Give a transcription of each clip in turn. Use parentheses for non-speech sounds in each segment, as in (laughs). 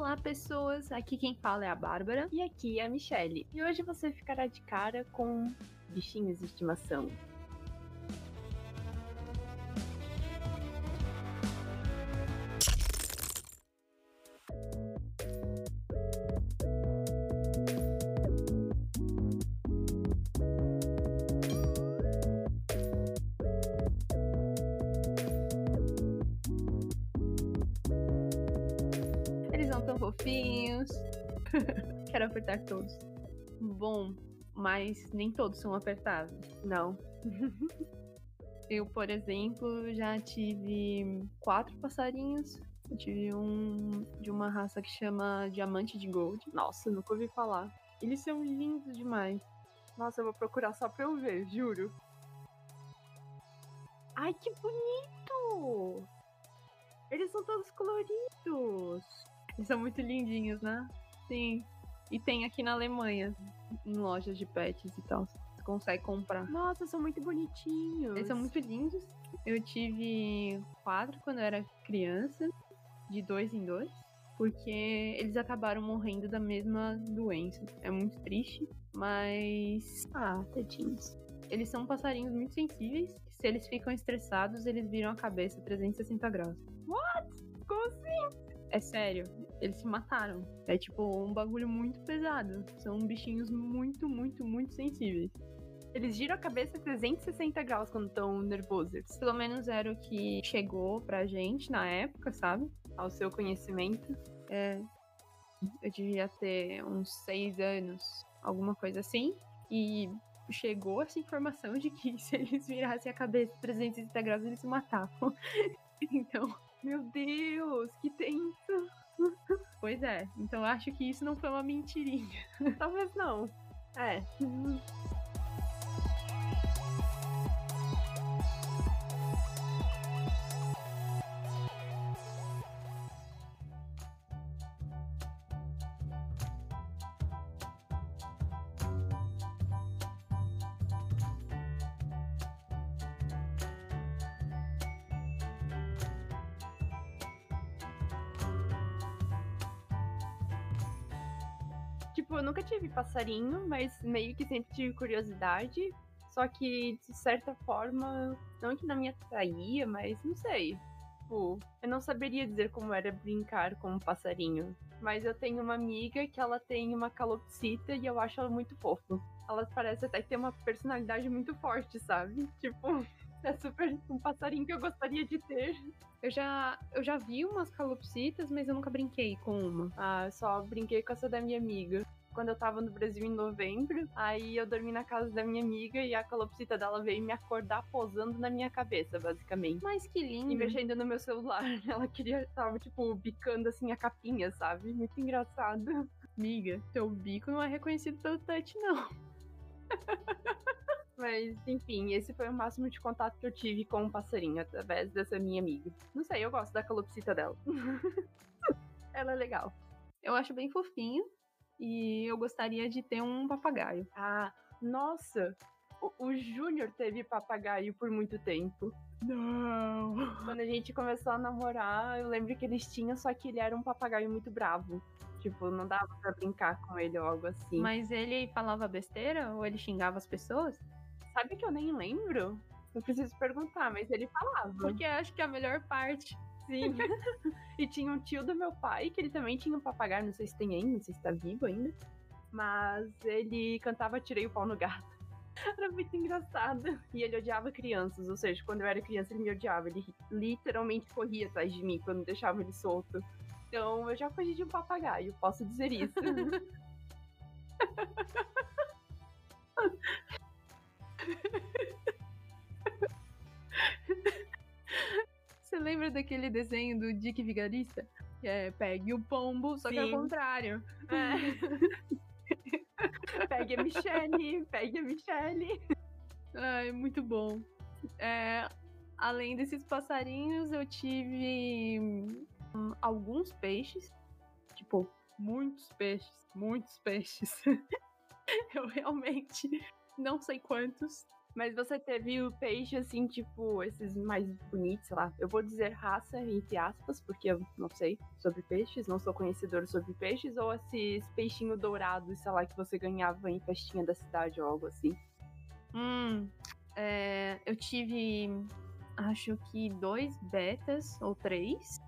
Olá, pessoas! Aqui quem fala é a Bárbara. E aqui é a Michelle. E hoje você ficará de cara com bichinhos de estimação. Apertar todos. Bom, mas nem todos são apertáveis. Não. (laughs) Eu, por exemplo, já tive quatro passarinhos. Eu tive um de uma raça que chama Diamante de Gold. Nossa, nunca ouvi falar. Eles são lindos demais. Nossa, eu vou procurar só pra eu ver, juro. Ai, que bonito! Eles são todos coloridos. Eles são muito lindinhos, né? Sim. E tem aqui na Alemanha, em lojas de pets e tal. Você consegue comprar. Nossa, são muito bonitinhos. Eles são muito lindos. Eu tive quatro quando eu era criança, de dois em dois, porque eles acabaram morrendo da mesma doença. É muito triste, mas Ah, tadinhos. eles são passarinhos muito sensíveis. Se eles ficam estressados, eles viram a cabeça 360 graus. Como assim? É sério, eles se mataram. É tipo um bagulho muito pesado. São bichinhos muito, muito, muito sensíveis. Eles giram a cabeça 360 graus quando estão nervosos. Pelo menos era o que chegou pra gente na época, sabe? Ao seu conhecimento. É, eu devia ter uns seis anos, alguma coisa assim. E chegou essa informação de que (laughs) se eles virassem a cabeça 360 graus, eles se matavam. (laughs) então, Meu Deus, que tenso. Pois é. Então acho que isso não foi uma mentirinha. Talvez não. É. Tipo, eu nunca tive passarinho, mas meio que sempre tive curiosidade. Só que, de certa forma, não que não me atraía, mas não sei. Tipo, eu não saberia dizer como era brincar com um passarinho. Mas eu tenho uma amiga que ela tem uma calopsita e eu acho ela muito fofa. Ela parece até ter uma personalidade muito forte, sabe? Tipo, (laughs) é super um passarinho que eu gostaria de ter. Eu já, eu já vi umas calopsitas, mas eu nunca brinquei com uma. Ah, eu só brinquei com essa da minha amiga. Quando eu tava no Brasil em novembro, aí eu dormi na casa da minha amiga e a calopsita dela veio me acordar posando na minha cabeça, basicamente. Mas que lindo. E mexendo no meu celular. (laughs) Ela queria, tava, tipo, bicando assim a capinha, sabe? Muito engraçado. Amiga, teu bico não é reconhecido pelo touch, não. (laughs) Mas, enfim, esse foi o máximo de contato que eu tive com um passarinho através dessa minha amiga. Não sei, eu gosto da calopsita dela. (laughs) Ela é legal. Eu acho bem fofinho. E eu gostaria de ter um papagaio. Ah, nossa! O, o Júnior teve papagaio por muito tempo. Não! Quando a gente começou a namorar, eu lembro que eles tinham, só que ele era um papagaio muito bravo. Tipo, não dava pra brincar com ele ou algo assim. Mas ele falava besteira ou ele xingava as pessoas? Sabe que eu nem lembro? Eu preciso perguntar, mas ele falava. Porque acho que é a melhor parte. Sim. (laughs) e tinha um tio do meu pai, que ele também tinha um papagaio, não sei se tem ainda, não sei se tá vivo ainda. Mas ele cantava Tirei o pau no gato. (laughs) Era muito engraçado. E ele odiava crianças, ou seja, quando eu era criança ele me odiava. Ele literalmente corria atrás de mim quando deixava ele solto. Então eu já fugi de um papagaio, posso dizer isso. (laughs) lembra daquele desenho do Dick Vigarista? Que é pegue o pombo, só que ao Sim. contrário. É. (laughs) pegue a Michelle, pegue a Michelle. Ai, muito bom. É, além desses passarinhos, eu tive hum, alguns peixes. Tipo, muitos peixes. Muitos peixes. (laughs) eu realmente não sei quantos. Mas você teve o peixe, assim, tipo, esses mais bonitos, sei lá. Eu vou dizer raça, entre aspas, porque eu não sei sobre peixes, não sou conhecedor sobre peixes, ou esses peixinhos dourados, sei lá, que você ganhava em festinha da cidade ou algo assim. Hum, é, eu tive, acho que dois betas ou três.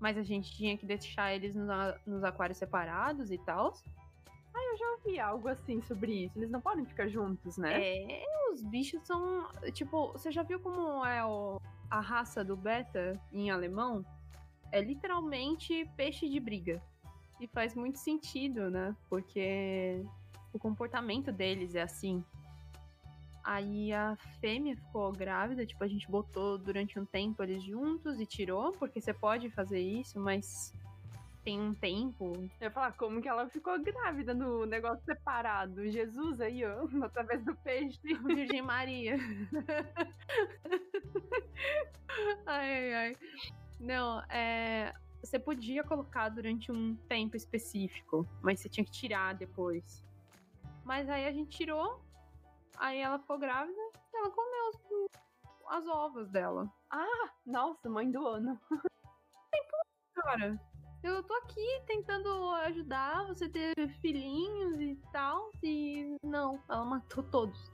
Mas a gente tinha que deixar eles nos, nos aquários separados e tal. Ah, eu já ouvi algo assim sobre isso. Eles não podem ficar juntos, né? É, os bichos são. Tipo, você já viu como é o, a raça do beta em alemão? É literalmente peixe de briga. E faz muito sentido, né? Porque o comportamento deles é assim. Aí a fêmea ficou grávida, tipo, a gente botou durante um tempo eles juntos e tirou, porque você pode fazer isso, mas tem um tempo. Eu ia falar, como que ela ficou grávida no negócio separado? Jesus aí, ó, (laughs) através do peixe. (laughs) Virgem Maria. (laughs) ai, ai, ai. Não, é. Você podia colocar durante um tempo específico, mas você tinha que tirar depois. Mas aí a gente tirou, aí ela ficou grávida e ela comeu as, as ovas dela. Ah, nossa, mãe do ano. Cara, eu tô aqui tentando ajudar você ter filhinhos e tal, e não, ela matou todos.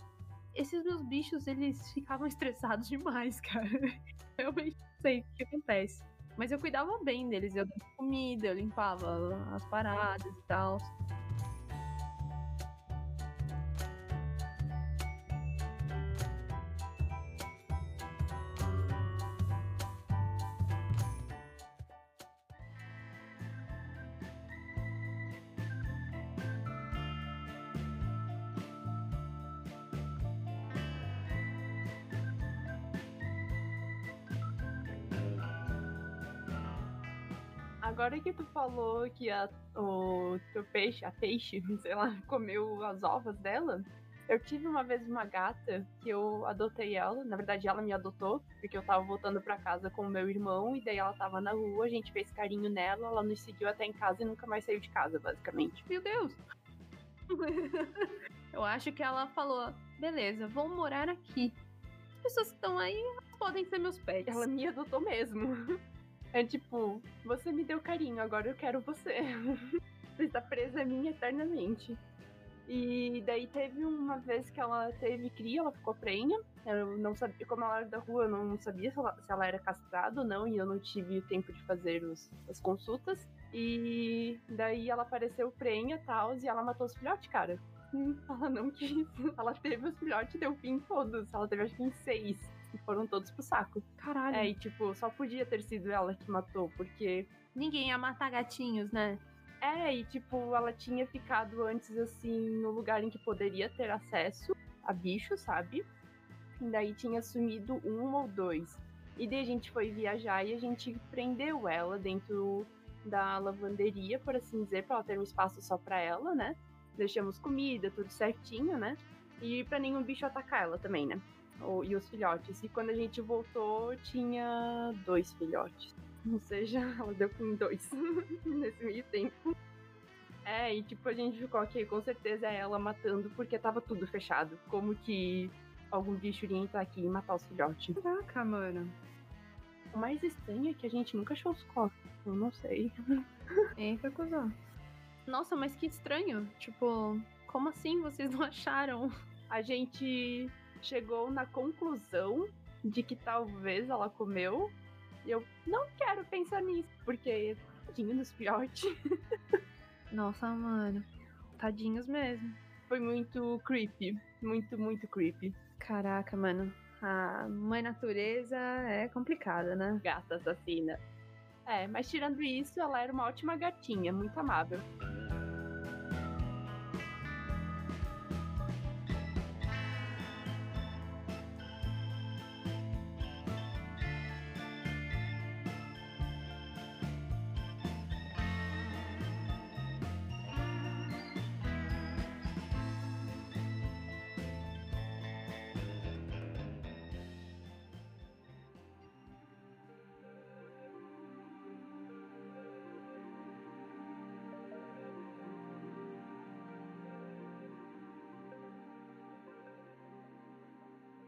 Esses meus bichos, eles ficavam (laughs) estressados demais, cara. (laughs) Eu não sei o que acontece. Mas eu cuidava bem deles, eu dava comida, eu limpava as paradas e tal. Agora que tu falou que a, o teu peixe, a peixe, (laughs) sei lá, comeu as ovas dela, eu tive uma vez uma gata que eu adotei ela. Na verdade, ela me adotou, porque eu tava voltando para casa com o meu irmão, e daí ela tava na rua, a gente fez carinho nela, ela nos seguiu até em casa e nunca mais saiu de casa, basicamente. Meu Deus! (laughs) eu acho que ela falou: beleza, vou morar aqui. As pessoas que estão aí podem ser meus pets. Ela me adotou mesmo. (laughs) É tipo, você me deu carinho, agora eu quero você. (laughs) você está presa a mim eternamente. E daí teve uma vez que ela teve cria, ela ficou prenha. Eu não sabia, como ela era da rua, eu não sabia se ela, se ela era castrada ou não, e eu não tive tempo de fazer os, as consultas. E daí ela apareceu prenha e tal, e ela matou os filhotes, cara. (laughs) Ela não quis. Ela teve os filhotes e deu fim em todos. Ela teve acho que em seis e foram todos pro saco. Caralho. É, e tipo, só podia ter sido ela que matou, porque. Ninguém ia matar gatinhos, né? É, e tipo, ela tinha ficado antes, assim, no lugar em que poderia ter acesso a bicho, sabe? E daí tinha sumido um ou dois. E daí a gente foi viajar e a gente prendeu ela dentro da lavanderia, por assim dizer, pra ela ter um espaço só pra ela, né? Deixamos comida, tudo certinho, né? E pra nenhum bicho atacar ela também, né? E os filhotes. E quando a gente voltou, tinha dois filhotes. Ou seja, (laughs) ela deu com dois (laughs) nesse meio tempo. É, e tipo, a gente ficou aqui, com certeza é ela matando, porque tava tudo fechado. Como que algum bicho iria entrar aqui e matar os filhotes? Caraca, mano. O mais estranho é que a gente nunca achou os corpos. Eu não sei. (laughs) Eita, cuzão. Nossa, mas que estranho. Tipo, como assim vocês não acharam? A gente chegou na conclusão de que talvez ela comeu. E eu não quero pensar nisso, porque tadinho dos filhotes. (laughs) Nossa, mano. Tadinhos mesmo. Foi muito creepy. Muito, muito creepy. Caraca, mano. A mãe natureza é complicada, né? Gata assassina. É, mas tirando isso, ela era uma ótima gatinha, muito amável.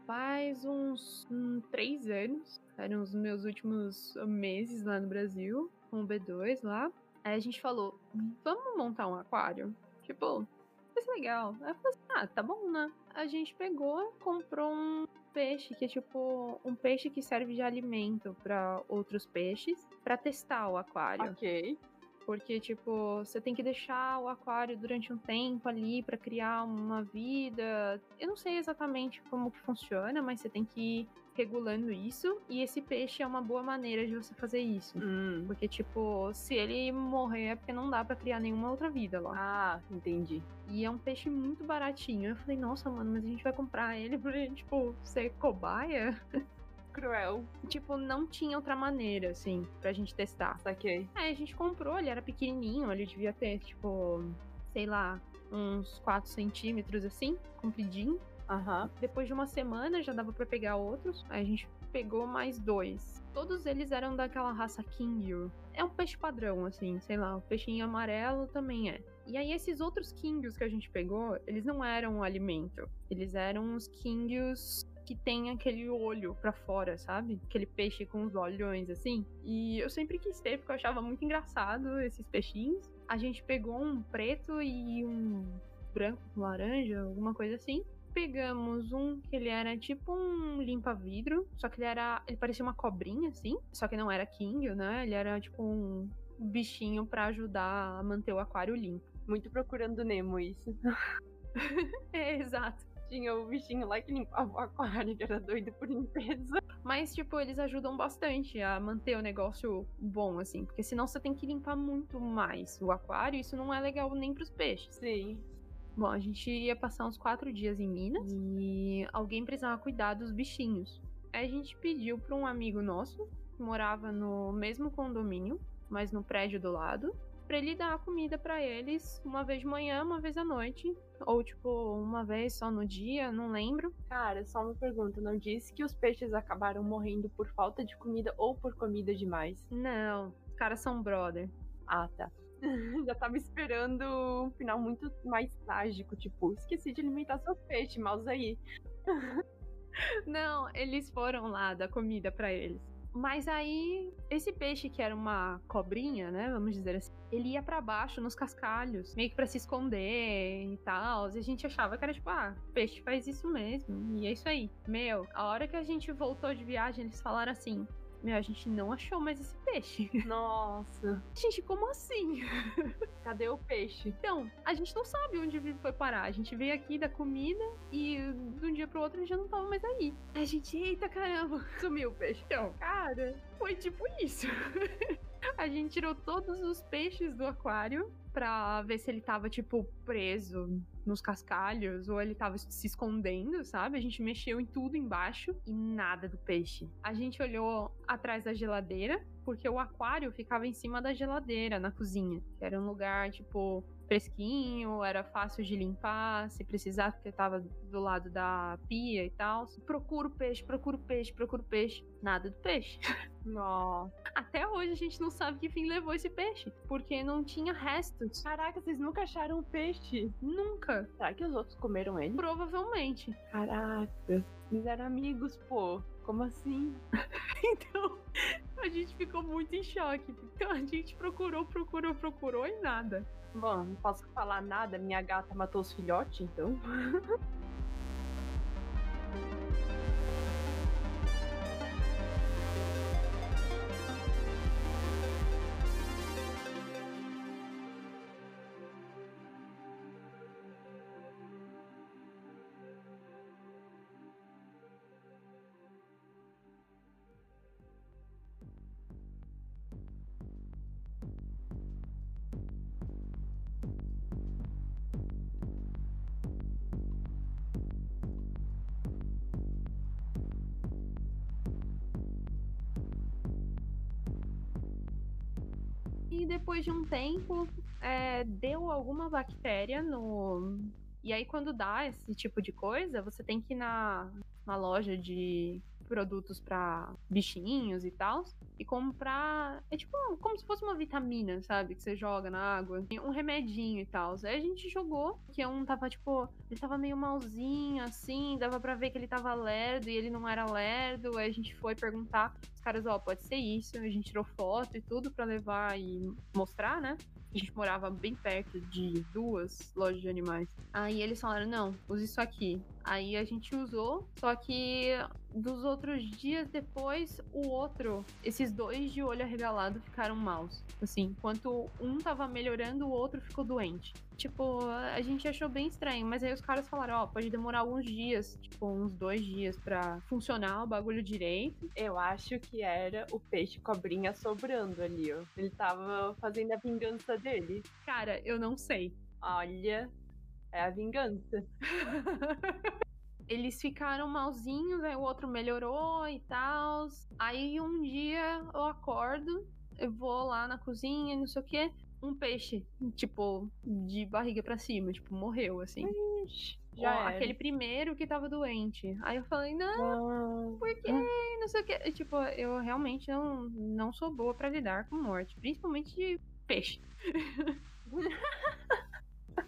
Faz uns hum, três anos. Eram os meus últimos meses lá no Brasil, com o B2 lá. Aí a gente falou, vamos montar um aquário? Tipo, vai ser legal. Aí eu falei assim, ah, tá bom, né? A gente pegou, comprou um peixe, que é tipo um peixe que serve de alimento para outros peixes, para testar o aquário. Ok. Porque, tipo, você tem que deixar o aquário durante um tempo ali para criar uma vida. Eu não sei exatamente como que funciona, mas você tem que ir regulando isso. E esse peixe é uma boa maneira de você fazer isso. Hum. Porque, tipo, se ele morrer é porque não dá para criar nenhuma outra vida lá. Ah, entendi. E é um peixe muito baratinho. Eu falei, nossa, mano, mas a gente vai comprar ele pra, tipo, ser cobaia? (laughs) Cruel. tipo, não tinha outra maneira, assim, pra gente testar. Saquei. Aí a gente comprou, ele era pequenininho, ele devia ter, tipo, sei lá, uns 4 centímetros assim, compridinho. Aham. Depois de uma semana já dava pra pegar outros. Aí a gente pegou mais dois. Todos eles eram daquela raça Kingyu. É um peixe padrão, assim, sei lá, o peixinho amarelo também é. E aí esses outros Kingyus que a gente pegou, eles não eram um alimento. Eles eram os Kingyus que tem aquele olho pra fora, sabe? Aquele peixe com os olhões assim. E eu sempre quis ter, porque eu achava muito engraçado esses peixinhos. A gente pegou um preto e um branco com laranja, alguma coisa assim. Pegamos um que ele era tipo um limpa-vidro, só que ele era. Ele parecia uma cobrinha, assim. Só que não era King, né? Ele era tipo um bichinho pra ajudar a manter o aquário limpo. Muito procurando Nemo isso. (laughs) É, exato. Tinha o bichinho lá que limpava o aquário, que era doido por limpeza. Mas, tipo, eles ajudam bastante a manter o negócio bom, assim. Porque senão você tem que limpar muito mais o aquário. e Isso não é legal nem pros peixes. Sim. Bom, a gente ia passar uns quatro dias em Minas e alguém precisava cuidar dos bichinhos. Aí a gente pediu pra um amigo nosso, que morava no mesmo condomínio, mas no prédio do lado, pra ele dar comida pra eles uma vez de manhã, uma vez à noite. Ou, tipo, uma vez só no dia, não lembro. Cara, só uma pergunta. Não disse que os peixes acabaram morrendo por falta de comida ou por comida demais? Não, os caras são brother. Ah, tá. (laughs) Já tava esperando um final muito mais trágico, tipo, esqueci de alimentar seus peixes, mas aí. (laughs) Não, eles foram lá dar comida pra eles. Mas aí, esse peixe que era uma cobrinha, né? Vamos dizer assim, ele ia pra baixo nos cascalhos, meio que pra se esconder e tal. E a gente achava que era tipo, ah, peixe faz isso mesmo. E é isso aí. Meu, a hora que a gente voltou de viagem, eles falaram assim: Meu, a gente não achou mais esse peixe. (laughs) Nossa, Gente, como assim? (laughs) cadê o peixe? Então, a gente não sabe onde ele foi parar. A gente veio aqui da comida e de um dia pro outro ele já não tava mais aí. A gente, eita caramba, (laughs) Sumiu o peixe. então, cara, foi tipo isso. (laughs) A gente tirou todos os peixes do aquário pra ver se ele tava, tipo, preso nos cascalhos ou ele tava se escondendo, sabe? A gente mexeu em tudo embaixo e nada do peixe. A gente olhou atrás da geladeira, porque o aquário ficava em cima da geladeira, na cozinha. Era um lugar, tipo, fresquinho, era fácil de limpar, se precisar, porque tava do lado da pia e tal. Procura o peixe, procura o peixe, procura o peixe. Nada do peixe. (laughs) Nossa. Até hoje a gente não sabe que fim levou esse peixe, porque não tinha restos. Caraca, vocês nunca acharam o peixe? Nunca. Será que os outros comeram ele? Provavelmente. Caraca, eles eram amigos, pô. Como assim? (laughs) (laughs) Então, a gente ficou muito em choque. Então a gente procurou, procurou, procurou e nada. Bom, não posso falar nada, minha gata matou os filhotes, então. (laughs) Depois de um tempo, é, deu alguma bactéria no. E aí, quando dá esse tipo de coisa, você tem que ir na, na loja de produtos pra bichinhos e tal. E comprar. É tipo como se fosse uma vitamina, sabe? Que você joga na água. Um remedinho e tal. Aí a gente jogou, que um tava, tipo, ele tava meio malzinho, assim, dava pra ver que ele tava lerdo e ele não era lerdo. Aí a gente foi perguntar. Os caras, ó, oh, pode ser isso. A gente tirou foto e tudo pra levar e mostrar, né? A gente morava bem perto de duas lojas de animais. Aí eles falaram: não, use isso aqui. Aí a gente usou, só que dos outros dias depois, o outro, esses dois de olho arregalado ficaram maus. Assim, enquanto um tava melhorando, o outro ficou doente. Tipo, a gente achou bem estranho, mas aí os caras falaram, ó, oh, pode demorar alguns dias, tipo, uns dois dias para funcionar o bagulho direito. Eu acho que era o peixe cobrinha sobrando ali, ó. Ele tava fazendo a vingança dele. Cara, eu não sei. Olha, é a vingança. (laughs) Eles ficaram malzinhos, aí o outro melhorou e tal. Aí um dia eu acordo, eu vou lá na cozinha, não sei o que, um peixe, tipo, de barriga para cima, tipo, morreu, assim. Ixi, já aquele primeiro que tava doente. Aí eu falei, não, ah. por quê? Não sei o que. Tipo, eu realmente não, não sou boa para lidar com morte, principalmente de peixe. (laughs)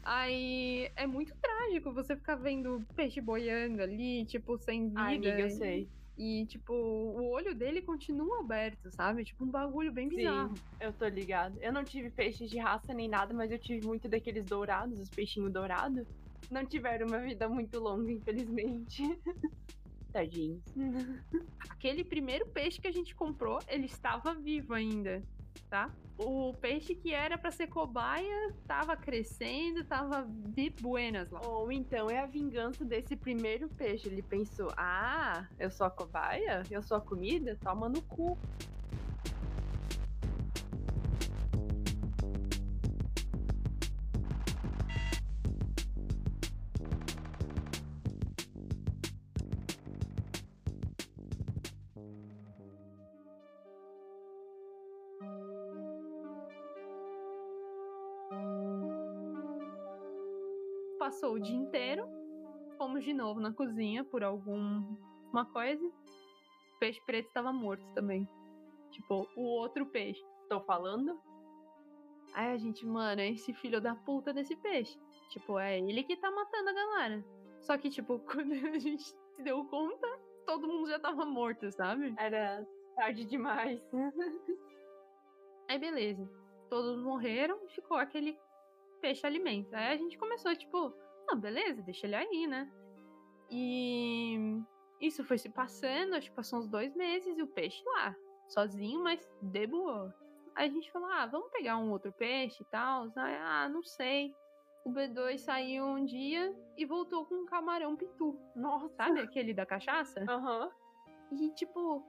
Aí é muito trágico você ficar vendo peixe boiando ali, tipo, sem vida. Ai, amiga, eu sei. E, tipo, o olho dele continua aberto, sabe? Tipo, um bagulho bem bizarro. Sim, eu tô ligado. Eu não tive peixes de raça nem nada, mas eu tive muito daqueles dourados, os peixinhos dourados. Não tiveram uma vida muito longa, infelizmente. (laughs) Tadinhos. (laughs) Aquele primeiro peixe que a gente comprou, ele estava vivo ainda tá? O peixe que era para ser cobaia tava crescendo, tava de buenas lá. Ou então é a vingança desse primeiro peixe. Ele pensou: ah, eu sou a cobaia? Eu sou a comida? Toma no cu. Passou o dia inteiro. Fomos de novo na cozinha por alguma coisa. O peixe preto estava morto também. Tipo, o outro peixe. Tô falando? Aí a gente, mano, é esse filho da puta desse peixe. Tipo, é ele que tá matando a galera. Só que, tipo, (laughs) quando a gente se deu conta, todo mundo já tava morto, sabe? Era tarde demais. (laughs) Aí beleza. Todos morreram e ficou aquele peixe alimento. Aí a gente começou, tipo, ah, beleza, deixa ele aí, né? E isso foi se passando, acho que passou uns dois meses, e o peixe lá, sozinho, mas de boa. Aí a gente falou, ah, vamos pegar um outro peixe e tal. Ah, não sei. O B2 saiu um dia e voltou com um camarão pitu. Nossa. Sabe (laughs) aquele da cachaça? Aham. Uhum. E tipo,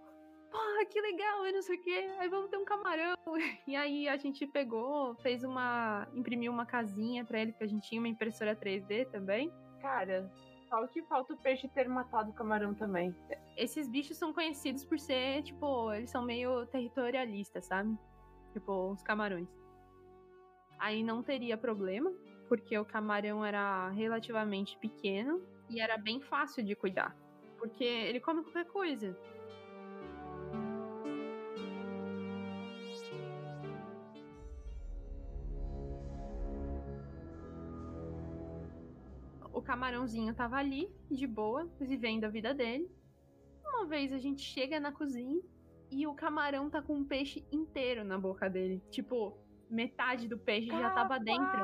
porra, que legal, e não sei o quê. Aí vamos ter um camarão. (laughs) E aí a gente pegou, fez uma. imprimiu uma casinha pra ele, porque a gente tinha uma impressora 3D também. Cara, só que falta o peixe ter matado o camarão também. Esses bichos são conhecidos por ser, tipo, eles são meio territorialistas, sabe? Tipo, os camarões. Aí não teria problema, porque o camarão era relativamente pequeno e era bem fácil de cuidar. Porque ele come qualquer coisa. Camarãozinho tava ali, de boa, vivendo a vida dele. Uma vez a gente chega na cozinha e o camarão tá com um peixe inteiro na boca dele. Tipo, metade do peixe já tava dentro.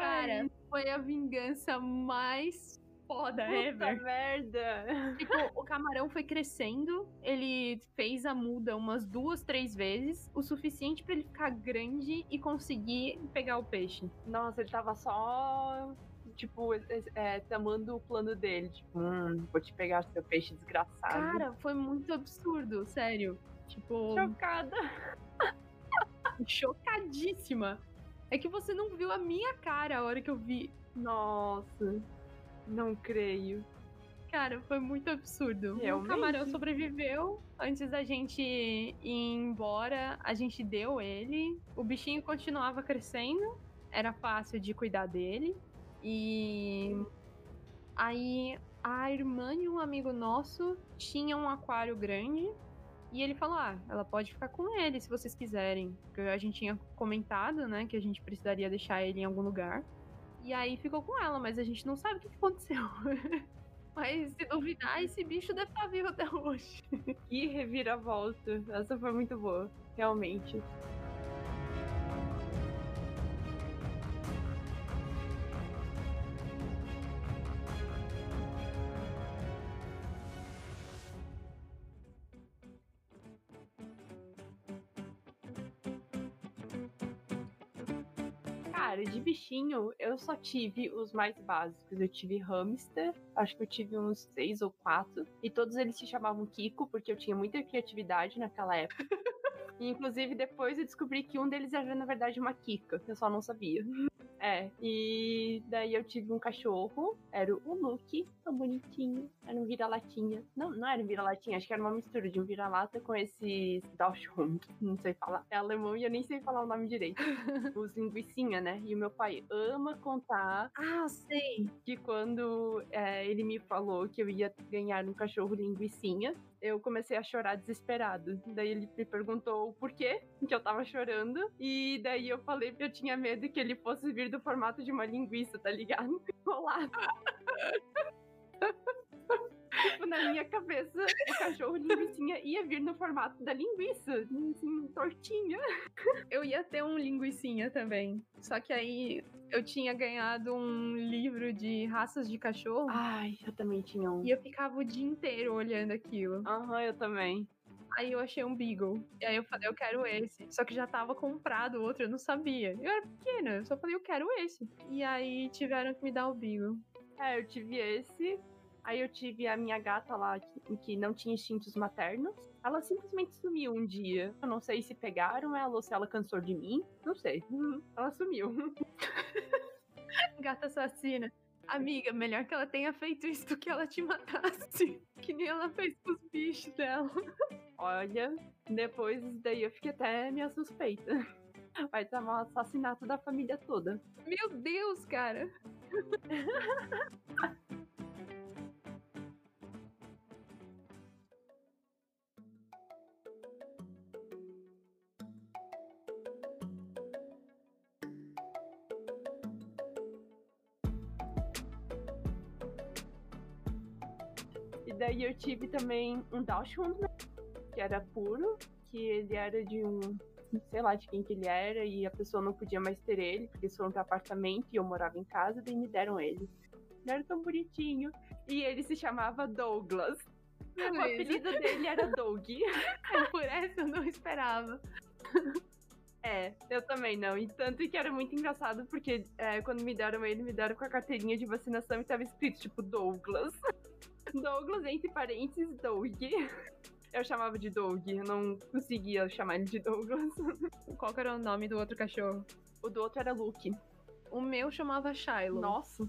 Cara, foi a vingança mais foda Puta ever. merda! Tipo, o camarão foi crescendo, ele fez a muda umas duas, três vezes, o suficiente para ele ficar grande e conseguir pegar o peixe. Nossa, ele tava só tipo, é, tamando o plano dele. Tipo, hum, vou te pegar seu peixe desgraçado. Cara, foi muito absurdo, sério. Tipo. Chocada. (laughs) Chocadíssima. É que você não viu a minha cara a hora que eu vi. Nossa, não creio. Cara, foi muito absurdo. Realmente? O camarão sobreviveu. Antes da gente ir embora, a gente deu ele. O bichinho continuava crescendo. Era fácil de cuidar dele. E aí a irmã de um amigo nosso tinha um aquário grande e ele falou: Ah, ela pode ficar com ele se vocês quiserem. Porque a gente tinha comentado, né, que a gente precisaria deixar ele em algum lugar. E aí ficou com ela, mas a gente não sabe o que aconteceu. (laughs) mas se duvidar, esse bicho deve estar vivo até hoje. Que reviravolta. Essa foi muito boa, realmente. Cara, de bichinho, eu só tive os mais básicos. Eu tive hamster, acho que eu tive uns seis ou quatro. E todos eles se chamavam Kiko, porque eu tinha muita criatividade naquela época. (laughs) E, inclusive, depois eu descobri que um deles era, na verdade, uma Kika. Eu só não sabia. É, e daí eu tive um cachorro, era o Luke, tão bonitinho, era um vira-latinha. Não, não era um vira-latinha, acho que era uma mistura de um vira-lata com esses Dachshund, (laughs) não sei falar. É alemão e eu nem sei falar o nome direito. (laughs) Os linguicinha, né? E o meu pai ama contar Ah, sei. que quando é, ele me falou que eu ia ganhar um cachorro linguicinha, eu comecei a chorar desesperado. Daí ele me perguntou o porquê que eu tava chorando. E daí eu falei que eu tinha medo que ele fosse vir do formato de uma linguiça, tá ligado? (laughs) Enrolado. Tipo, na minha cabeça, o cachorro linguicinha ia vir no formato da linguiça, assim, tortinha. Eu ia ter um linguicinha também. Só que aí eu tinha ganhado um livro de raças de cachorro. Ai, eu também tinha um. E eu ficava o dia inteiro olhando aquilo. Aham, eu também. Aí eu achei um Beagle. E aí eu falei, eu quero esse. Só que já tava comprado o outro, eu não sabia. Eu era pequena, eu só falei, eu quero esse. E aí tiveram que me dar o Beagle. É, eu tive esse. Aí eu tive a minha gata lá, que, que não tinha instintos maternos. Ela simplesmente sumiu um dia. Eu não sei se pegaram ela ou se ela cansou de mim. Não sei. Ela sumiu. (laughs) Gata assassina. Amiga, melhor que ela tenha feito isso do que ela te matasse. (laughs) Que nem ela fez com os bichos dela. Olha, depois daí eu fiquei até minha suspeita. Vai ser um assassinato da família toda. Meu Deus, cara. (laughs) daí eu tive também um Dachshund, né? Que era puro, que ele era de um. Sei lá de quem que ele era, e a pessoa não podia mais ter ele, porque eles foram pro apartamento e eu morava em casa, daí me deram ele. Ele era tão bonitinho. E ele se chamava Douglas. O Beleza. apelido dele era Doug. (laughs) Por essa eu não esperava. (laughs) É, eu também não. E tanto que era muito engraçado, porque é, quando me deram ele, me deram com a carteirinha de vacinação e tava escrito, tipo, Douglas. (laughs) Douglas, entre parênteses, Doug. Eu chamava de Doug, eu não conseguia chamar ele de Douglas. (laughs) Qual era o nome do outro cachorro? O do outro era Luke. O meu chamava Shiloh. Nossa.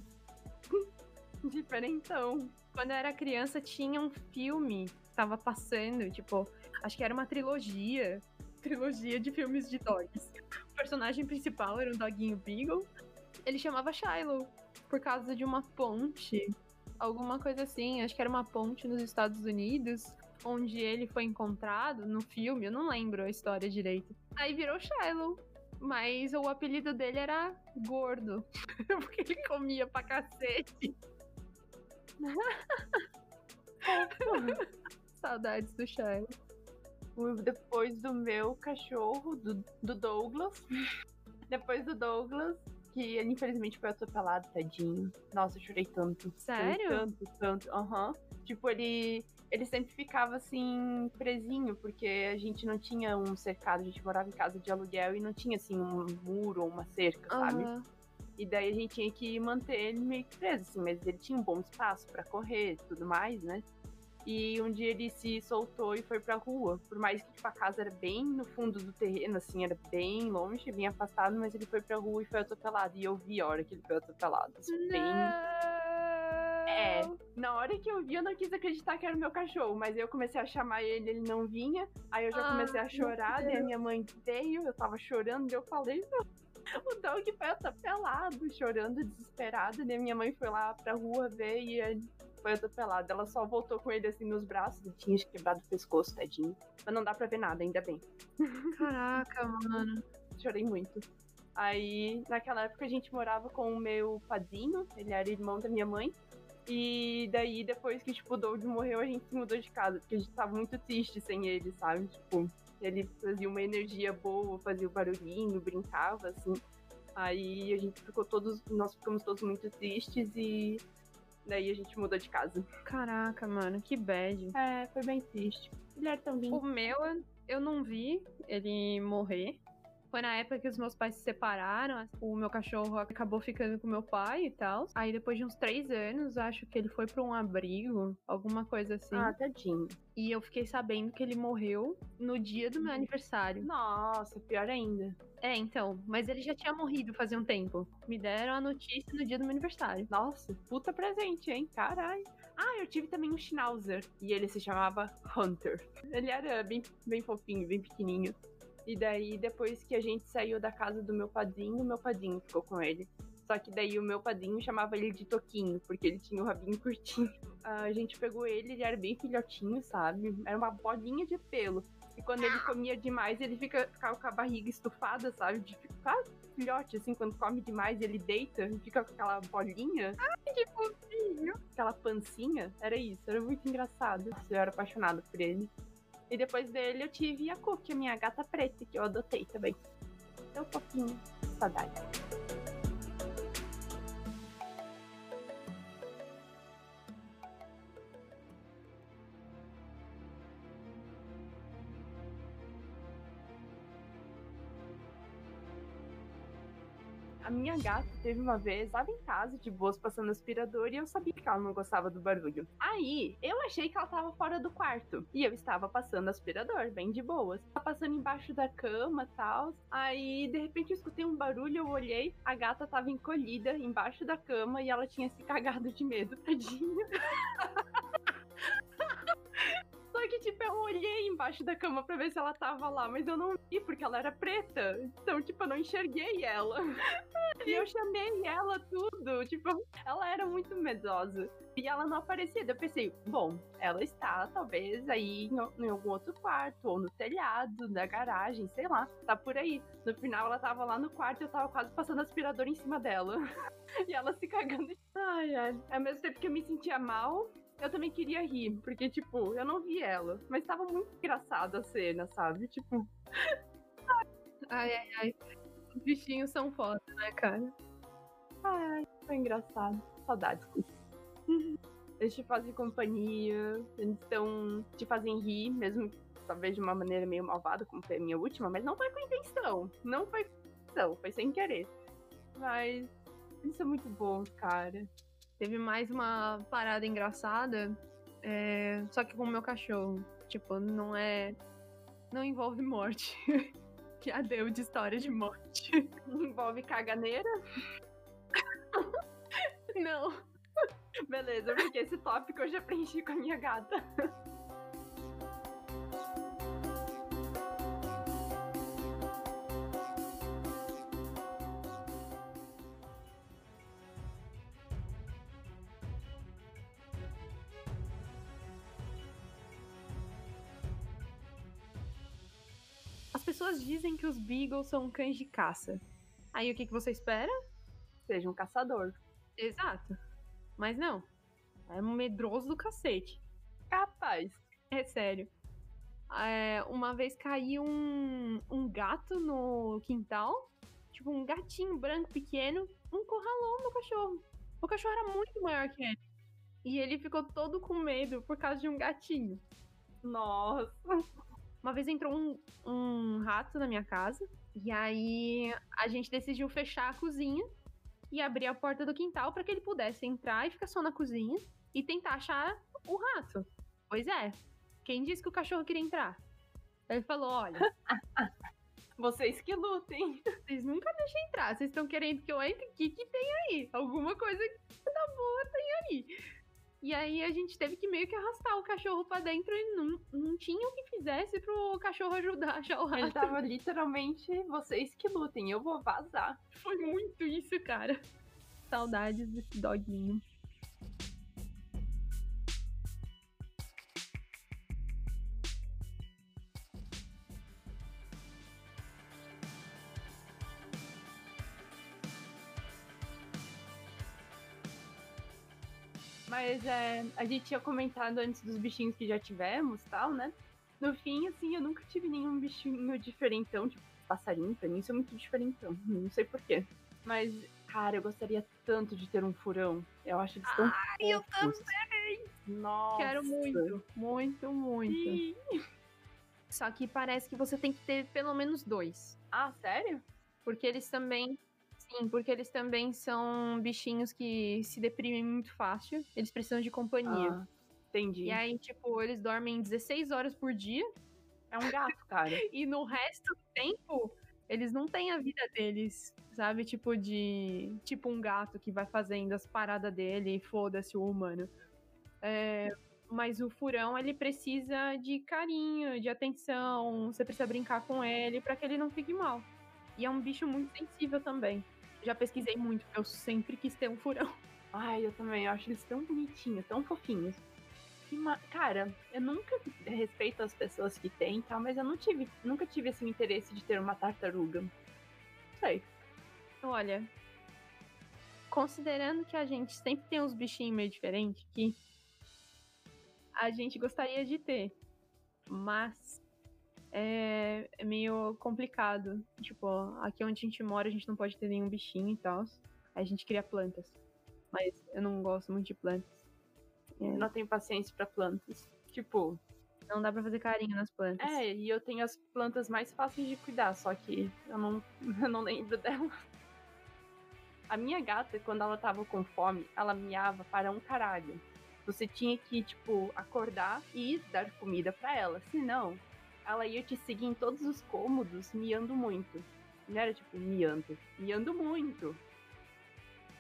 (laughs) Diferentão. Quando eu era criança, tinha um filme que tava passando, tipo, acho que era uma trilogia. Trilogia de filmes de dogs. O personagem principal era um doguinho Beagle. Ele chamava Shiloh por causa de uma ponte. Alguma coisa assim, acho que era uma ponte nos Estados Unidos, onde ele foi encontrado no filme, eu não lembro a história direito. Aí virou Shiloh. Mas o apelido dele era Gordo. (laughs) Porque ele comia pra cacete. (laughs) Saudades do Shiloh. Depois do meu cachorro, do, do Douglas. Depois do Douglas, que ele infelizmente foi atropelado, tadinho. Nossa, eu chorei tanto. Chorei Sério? Tanto, tanto. Aham. Tipo, ele. Ele sempre ficava assim, presinho, porque a gente não tinha um cercado, a gente morava em casa de aluguel e não tinha assim um muro ou uma cerca, sabe? Aham. E daí a gente tinha que manter ele meio que preso, assim, mas ele tinha um bom espaço pra correr e tudo mais, né? E um dia ele se soltou e foi pra rua. Por mais que tipo, a casa era bem no fundo do terreno, assim, era bem longe, bem afastado, mas ele foi pra rua e foi atropelado. E eu vi a hora que ele foi atropelado. assim, bem. É, na hora que eu vi, eu não quis acreditar que era o meu cachorro, mas eu comecei a chamar ele, ele não vinha. Aí eu já Ah, comecei a chorar, daí a minha mãe veio, eu tava chorando, daí eu falei, "Não, o Doug foi atropelado, chorando, desesperado. Daí minha mãe foi lá pra rua ver e foi atropelada. Ela só voltou com ele assim nos braços. Ele tinha quebrado o pescoço, tadinho. Mas não dá pra ver nada, ainda bem. Caraca, mano. Chorei muito. Aí, naquela época, a gente morava com o meu padrinho, ele era irmão da minha mãe. E daí, depois que, tipo, o Doug morreu, a gente se mudou de casa, porque a gente tava muito triste sem ele, sabe? Tipo, ele fazia uma energia boa, fazia o barulhinho, brincava, assim. Aí a gente ficou todos, nós ficamos todos muito tristes e daí a gente mudou de casa. Caraca, mano, que bad. É, foi bem triste. Ele era tão lindo. O meu, eu não vi ele morrer. Foi na época que os meus pais se separaram. O meu cachorro acabou ficando com meu pai e tal. Aí depois de uns três anos, acho que ele foi pra um abrigo, alguma coisa assim. Ah, tadinho. E eu fiquei sabendo que ele morreu no dia do meu aniversário. Nossa, pior ainda. É, então. Mas ele já tinha morrido fazia um tempo. Me deram a notícia no dia do meu aniversário. Nossa, puta presente, hein? Caralho. Ah, eu tive também um Schnauzer. E ele se chamava Hunter. Ele era bem, bem fofinho, bem pequenininho. E daí, depois que a gente saiu da casa do meu padrinho, meu padrinho ficou com ele. Só que daí o meu padrinho chamava ele de Toquinho, porque ele tinha o rabinho curtinho. (laughs) A gente pegou ele, ele era bem filhotinho, sabe? Era uma bolinha de pelo. E quando ele comia demais, ele fica, ficava com a barriga estufada, sabe? De ficar filhote, assim, quando come demais, ele deita e fica com aquela bolinha. Ai, que fofinho! Aquela pancinha. Era isso, era muito engraçado. Eu era apaixonada por ele. E depois dele eu tive a Cookie, a minha gata preta, que eu adotei também. Tão fofinho. Saudade. Minha gata teve uma vez, estava em casa, de boas, passando aspirador, e eu sabia que ela não gostava do barulho. Aí, eu achei que ela estava fora do quarto. E eu estava passando aspirador, bem de boas. Tava passando embaixo da cama tal. Aí, de repente, eu escutei um barulho, eu olhei, a gata estava encolhida embaixo da cama e ela tinha se cagado de medo, tadinha. (laughs) Que, tipo, eu olhei embaixo da cama pra ver se ela tava lá, mas eu não vi, porque ela era preta. Então, tipo, eu não enxerguei ela. E eu chamei ela tudo. Tipo, ela era muito medrosa. E ela não aparecia. Daí eu pensei, bom, ela está talvez aí em, em algum outro quarto, ou no telhado, na garagem, sei lá. Tá por aí. No final, ela tava lá no quarto e eu tava quase passando aspirador em cima dela. (laughs) e ela se cagando. Ai, ai. Ao mesmo tempo que eu me sentia mal, eu também queria rir, porque, tipo, eu não vi ela, mas tava muito engraçada a cena, sabe? Tipo. Ai, ai, ai. Os bichinhos são foda, né, cara? Ai, foi engraçado. Saudades. (laughs) Eles te fazem companhia, eles estão. te fazem rir, mesmo talvez de uma maneira meio malvada, como foi a minha última, mas não foi com intenção. Não foi com intenção, foi sem querer. Mas eles são muito bons, cara. Teve mais uma parada engraçada, é, só que com o meu cachorro. Tipo, não é. Não envolve morte. (laughs) Já deu de história de morte. Envolve caganeira? (laughs) Não. Beleza, porque esse tópico eu já preenchi com a minha gata. Pessoas dizem que os Beagles são cães de caça. Aí o que, que você espera? Seja um caçador. Exato. Mas não. É um medroso do cacete. Capaz. É sério. É, uma vez caiu um, um gato no quintal. Tipo, um gatinho branco pequeno. Encurralou meu cachorro. O cachorro era muito maior que ele. E ele ficou todo com medo por causa de um gatinho. Nossa. Uma vez entrou um, um rato na minha casa. E aí a gente decidiu fechar a cozinha e abrir a porta do quintal para que ele pudesse entrar e ficar só na cozinha e tentar achar o rato. Pois é. Quem disse que o cachorro queria entrar? Ele falou: olha, (laughs) Vocês que lutem. vocês nunca deixam entrar. Vocês estão querendo que eu entre? O que, que tem aí? Alguma coisa tá boa tem aí. E aí a gente teve que meio que arrastar o cachorro pra dentro e não, não tinha o que fizesse pro cachorro ajudar a achar o Ele rato. tava (laughs) literalmente, vocês que lutem, eu vou vazar. Foi muito isso, cara. Saudades desse doguinho. Mas é, a gente tinha comentado antes dos bichinhos que já tivemos tal, né? No fim, assim, eu nunca tive nenhum bichinho diferentão, tipo passarinho, pra mim isso é muito diferentão. Não sei porquê. Mas, cara, eu gostaria tanto de ter um furão. Eu acho eles tão Ai, eu fofos. Nossa. Quero muito, muito, muito. Só que parece que você tem que ter pelo menos dois. Ah, sério? Porque eles também. Sim, porque eles também são bichinhos que se deprimem muito fácil. Eles precisam de companhia. Ah, entendi. E aí, tipo, eles dormem 16 horas por dia. É um gato, cara. (laughs) E no resto do tempo, eles não têm a vida deles, sabe? Tipo de. Tipo um gato que vai fazendo as paradas dele e foda-se o humano. É, mas o furão, ele precisa de carinho, de atenção. Você precisa brincar com ele para que ele não fique mal. E é um bicho muito sensível também. Já pesquisei muito, eu sempre quis ter um furão. (laughs) Ai, eu também. Eu acho eles tão bonitinhos, tão fofinhos. Cara, eu nunca respeito as pessoas que têm, tá? Mas eu não tive, nunca tive esse interesse de ter uma tartaruga. Sei. Olha, considerando que a gente sempre tem uns bichinhos meio diferentes aqui, a gente gostaria de ter, mas é, é meio complicado. Tipo, aqui onde a gente mora, a gente não pode ter nenhum bichinho e tal. Aí a gente cria plantas. Mas eu não gosto muito de plantas. É, Eu não tenho paciência pra plantas. Tipo, não dá pra fazer carinho nas plantas. é, e eu tenho as plantas mais fáceis de cuidar, só que eu não, (laughs) eu não lembro dela. A minha gata, quando ela tava com fome, ela miava para um caralho. Você tinha que, tipo, acordar e dar comida pra ela. Senão, ela ia te seguir em todos os cômodos miando muito. Não era tipo miando, miando muito.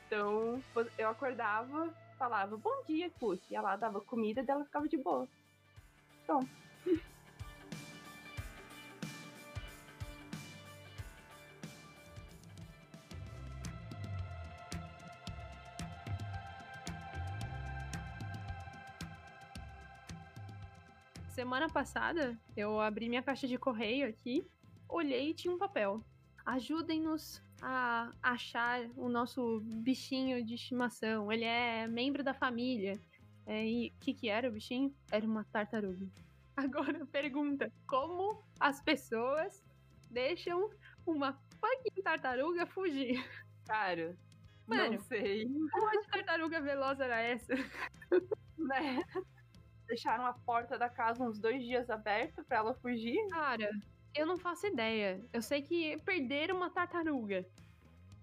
Então, eu acordava, falava bom dia, Puss. E ela dava comida e ela ficava de boa. Pronto. Semana passada, eu abri minha caixa de correio aqui, olhei e tinha um papel. Ajudem-nos a achar o nosso bichinho de estimação. Ele é membro da família. É, e o que, que era o bichinho? Era uma tartaruga. (laughs) Agora pergunta: como as pessoas deixam uma fucking tartaruga fugir? Cara, Mano. não sei. Qual de tartaruga veloz era essa? (laughs) Né? Deixaram a porta da casa uns dois dias aberta pra ela fugir. Cara, eu não faço ideia. Eu sei que perderam uma tartaruga.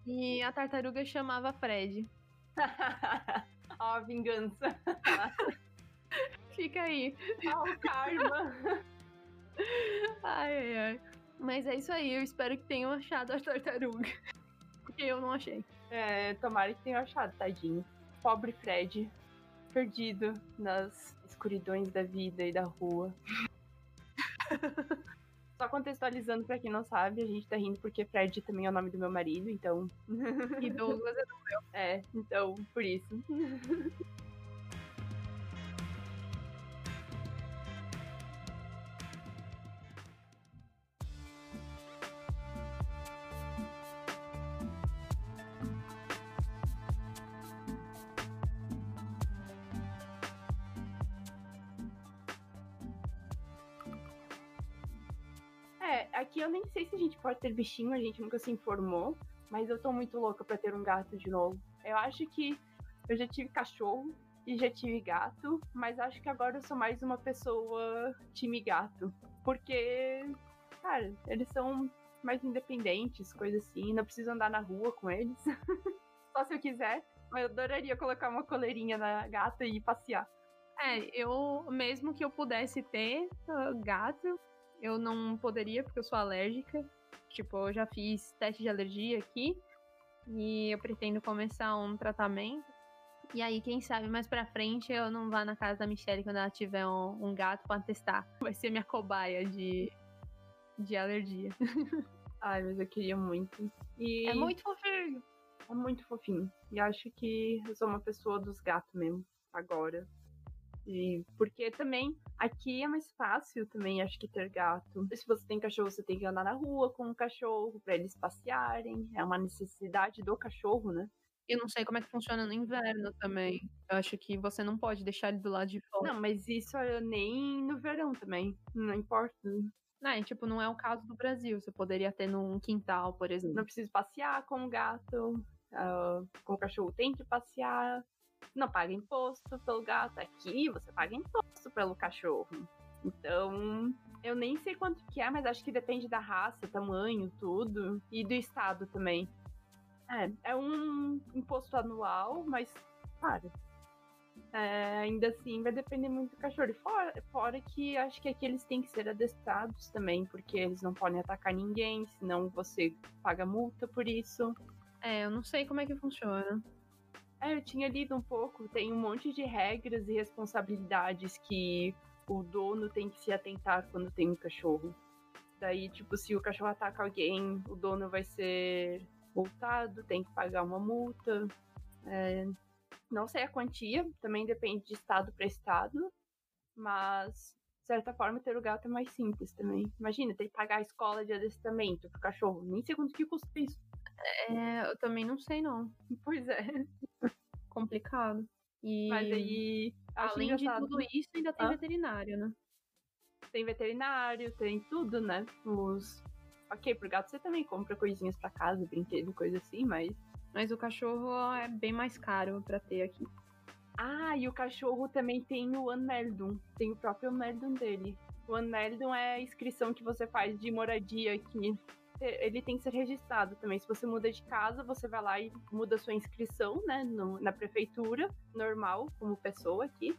E a tartaruga chamava Fred. (laughs) Ó, a vingança. (laughs) Fica aí. Ó, o karma. Ai, ai, ai. Mas é isso aí. Eu espero que tenham achado a tartaruga. Porque eu não achei. É, tomara que tenha achado, tadinho. Pobre Fred. Perdido nas escuridões da vida e da rua. (laughs) Só contextualizando pra quem não sabe, a gente tá rindo porque Fred também é o nome do meu marido, então. E Douglas é É, então, por isso. (laughs) pode ter bichinho, a gente nunca se informou, mas eu tô muito louca pra ter um gato de novo. Eu acho que eu já tive cachorro e já tive gato, mas acho que agora eu sou mais uma pessoa time gato. Porque, cara, eles são mais independentes, coisa assim, não preciso andar na rua com eles. (laughs) Só se eu quiser. Mas eu adoraria colocar uma coleirinha na gata e passear. É, eu, mesmo que eu pudesse ter uh, gato, eu não poderia porque eu sou alérgica. Tipo, eu já fiz teste de alergia aqui e eu pretendo começar um tratamento. E aí, quem sabe mais pra frente eu não vá na casa da Michelle quando ela tiver um, um gato pra testar. (laughs) Vai ser minha cobaia de, de alergia. (laughs) Ai, mas eu queria muito. E É muito fofinho. é muito fofinho. E acho que eu sou uma pessoa dos gatos mesmo, agora. Porque também aqui é mais fácil também, acho que ter gato. Se você tem cachorro, você tem que andar na rua com o cachorro pra eles passearem. É uma necessidade do cachorro, né? Eu não sei como é que funciona no inverno também. Eu acho que você não pode deixar ele do lado de fora. Não, mas isso é nem no verão também. Não importa. Não, é, tipo, não é o caso do Brasil. Você poderia ter num quintal, por exemplo. Não precisa passear com o gato. Uh, com o cachorro tem que passear. Não paga imposto pelo gato. Aqui você paga imposto pelo cachorro. Então, eu nem sei quanto que é, mas acho que depende da raça, tamanho, tudo. E do estado também. É, é um imposto anual, mas, claro, é, ainda assim vai depender muito do cachorro. Fora, fora que acho que aqui eles têm que ser adestrados também, porque eles não podem atacar ninguém, senão você paga multa por isso. É, eu não sei como é que funciona. É, eu tinha lido um pouco, tem um monte de regras e responsabilidades que o dono tem que se atentar quando tem um cachorro. Daí, tipo, se o cachorro ataca alguém, o dono vai ser multado, tem que pagar uma multa. É, não sei a quantia, também depende de estado para estado, mas de certa forma ter o gato é mais simples também. Imagina, ter que pagar a escola de adestramento pro cachorro, nem sei quanto que custa isso. É, eu também não sei não. (laughs) Pois é. Complicado. E Mas aí, além de tudo isso, ainda tem veterinário, né? Tem veterinário, tem tudo, né? Os Ok, pro gato você também compra coisinhas para casa, brinquedo, coisa assim, mas. Mas o cachorro é bem mais caro para ter aqui. Ah, e o cachorro também tem o Anmeldum. Tem o próprio Anmeldum dele. O Anmeldum é a inscrição que você faz de moradia aqui. Ele tem que ser registrado também. Se você muda de casa, você vai lá e muda sua inscrição, né? No, na prefeitura, normal, como pessoa aqui.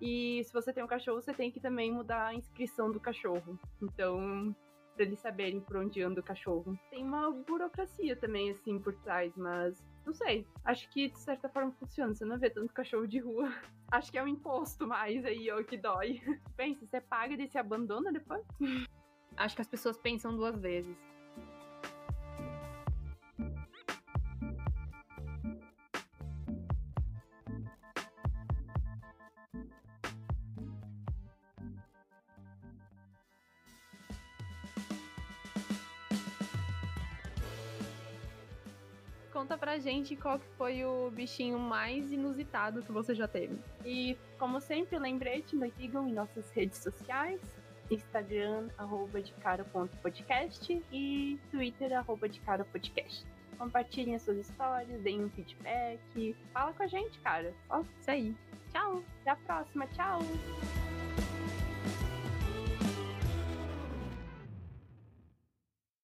E se você tem um cachorro, você tem que também mudar a inscrição do cachorro. Então, para eles saberem por onde anda o cachorro. Tem uma burocracia também, assim, por trás, mas não sei. Acho que de certa forma funciona. Você não vê tanto cachorro de rua. (laughs) Acho que é um imposto mais aí, ó, que dói. (laughs) Pensa, você paga e se abandona depois? Acho que as pessoas pensam duas vezes. Gente qual que foi o bichinho mais inusitado que você já teve. E, como sempre, lembrete, nos sigam em nossas redes sociais. Instagram, arroba de podcast e Twitter, arroba de podcast. Compartilhem as suas histórias, deem um feedback. Fala com a gente, cara. Ó, isso aí. Tchau. Até a próxima. Tchau.